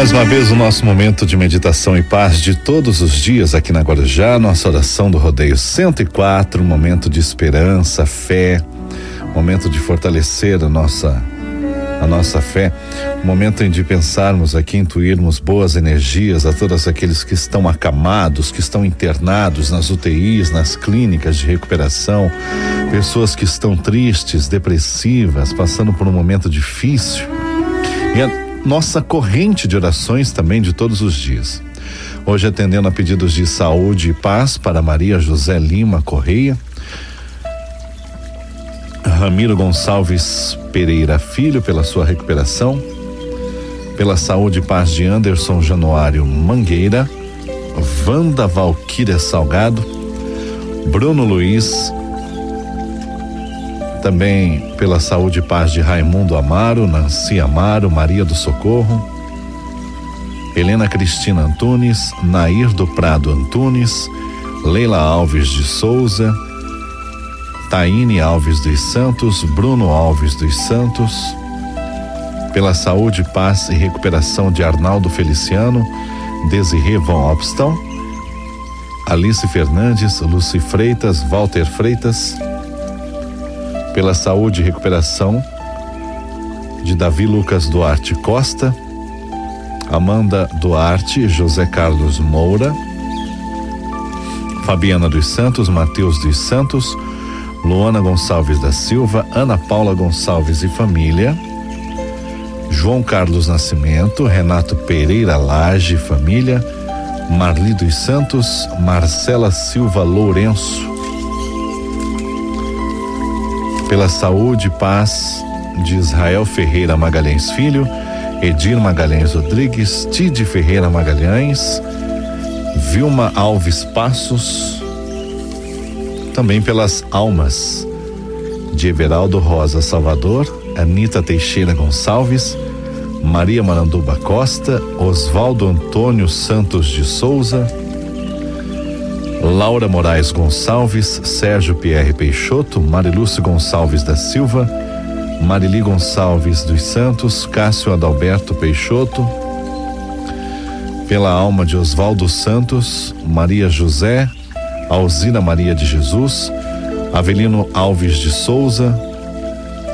Mais uma vez o nosso momento de meditação e paz de todos os dias aqui na Guarujá, nossa oração do rodeio 104, momento de esperança, fé, momento de fortalecer a nossa a nossa fé, momento em de pensarmos aqui, intuirmos boas energias a todos aqueles que estão acamados, que estão internados nas UTIs, nas clínicas de recuperação, pessoas que estão tristes, depressivas, passando por um momento difícil. E a nossa corrente de orações também de todos os dias. Hoje atendendo a pedidos de saúde e paz para Maria José Lima Correia, Ramiro Gonçalves Pereira Filho pela sua recuperação, pela saúde e paz de Anderson Januário Mangueira, Wanda Valquíria Salgado, Bruno Luiz, também pela saúde e paz de Raimundo Amaro, Nancy Amaro, Maria do Socorro, Helena Cristina Antunes, Nair do Prado Antunes, Leila Alves de Souza, Taine Alves dos Santos, Bruno Alves dos Santos, pela saúde, paz e recuperação de Arnaldo Feliciano, Desirê Von Obston, Alice Fernandes, Luci Freitas, Walter Freitas, pela saúde e recuperação de Davi Lucas Duarte Costa, Amanda Duarte, José Carlos Moura, Fabiana dos Santos, Mateus dos Santos, Luana Gonçalves da Silva, Ana Paula Gonçalves e família, João Carlos Nascimento, Renato Pereira Lage família, Marli dos Santos, Marcela Silva Lourenço. Pela saúde e paz de Israel Ferreira Magalhães Filho, Edir Magalhães Rodrigues, Tide Ferreira Magalhães, Vilma Alves Passos, também pelas almas de Everaldo Rosa Salvador, Anita Teixeira Gonçalves, Maria Maranduba Costa, Oswaldo Antônio Santos de Souza, Laura Moraes Gonçalves, Sérgio Pierre Peixoto, Marilúcio Gonçalves da Silva, Marili Gonçalves dos Santos, Cássio Adalberto Peixoto, pela alma de Oswaldo Santos, Maria José, Alzina Maria de Jesus, Avelino Alves de Souza,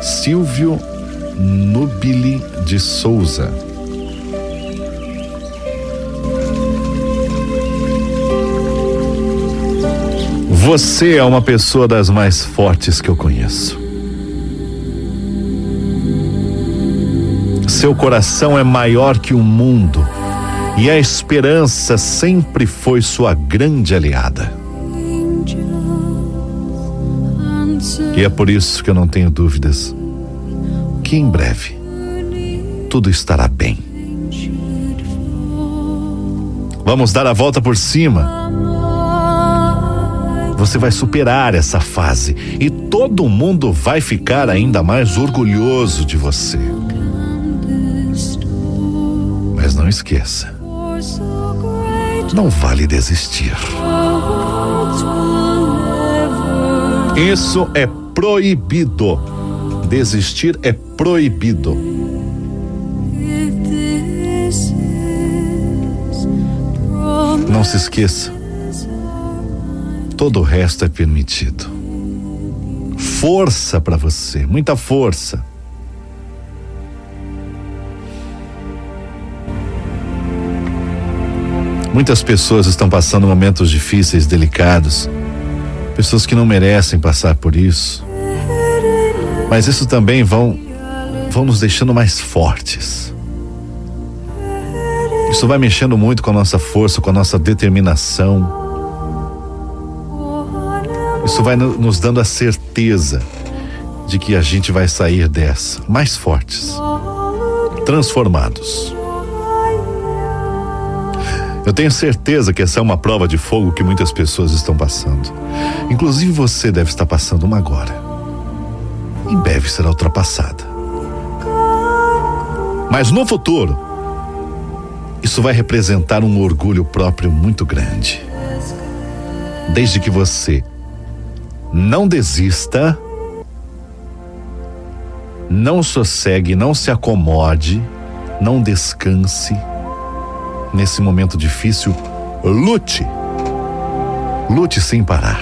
Silvio Nubili de Souza. Você é uma pessoa das mais fortes que eu conheço. Seu coração é maior que o mundo e a esperança sempre foi sua grande aliada. E é por isso que eu não tenho dúvidas que em breve tudo estará bem. Vamos dar a volta por cima. Você vai superar essa fase e todo mundo vai ficar ainda mais orgulhoso de você. Mas não esqueça, não vale desistir. Isso é proibido. Desistir é proibido. Não se esqueça. Todo o resto é permitido. Força para você, muita força. Muitas pessoas estão passando momentos difíceis, delicados pessoas que não merecem passar por isso. Mas isso também vão vão nos deixando mais fortes. Isso vai mexendo muito com a nossa força, com a nossa determinação. Isso vai nos dando a certeza de que a gente vai sair dessa mais fortes, transformados. Eu tenho certeza que essa é uma prova de fogo que muitas pessoas estão passando. Inclusive você deve estar passando uma agora. Em breve será ultrapassada. Mas no futuro, isso vai representar um orgulho próprio muito grande. Desde que você não desista, não sossegue, não se acomode, não descanse nesse momento difícil, lute. Lute sem parar.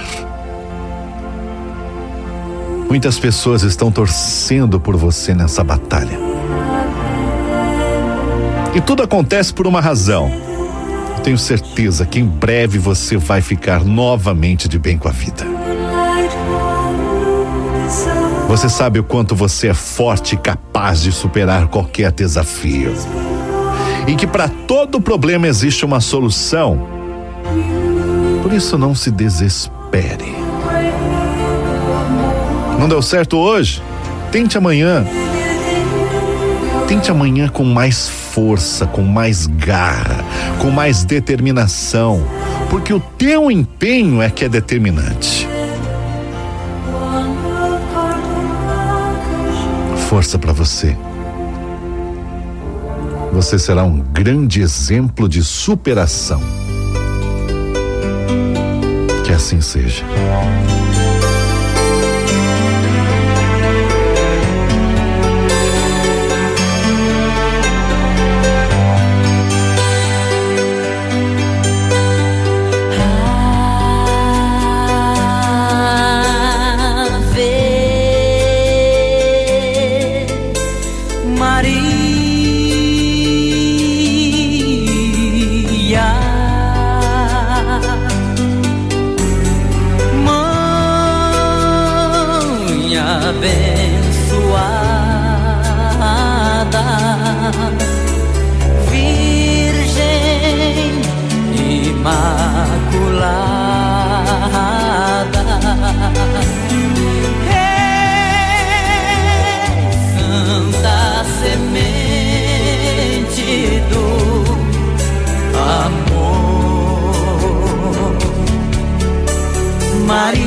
Muitas pessoas estão torcendo por você nessa batalha. E tudo acontece por uma razão. Eu tenho certeza que em breve você vai ficar novamente de bem com a vida. Você sabe o quanto você é forte e capaz de superar qualquer desafio. E que para todo problema existe uma solução. Por isso não se desespere. Não deu certo hoje? Tente amanhã. Tente amanhã com mais força, com mais garra, com mais determinação, porque o teu empenho é que é determinante. Força para você. Você será um grande exemplo de superação. Que assim seja. Maria.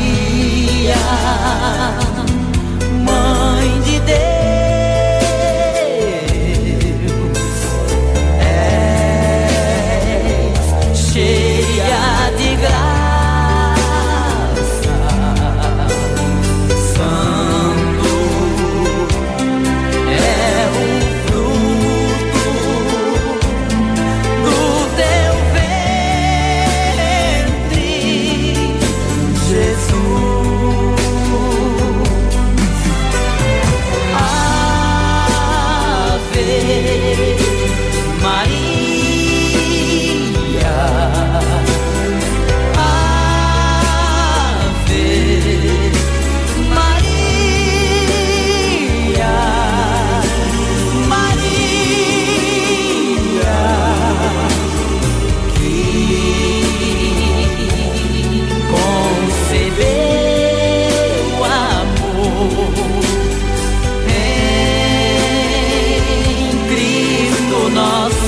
lost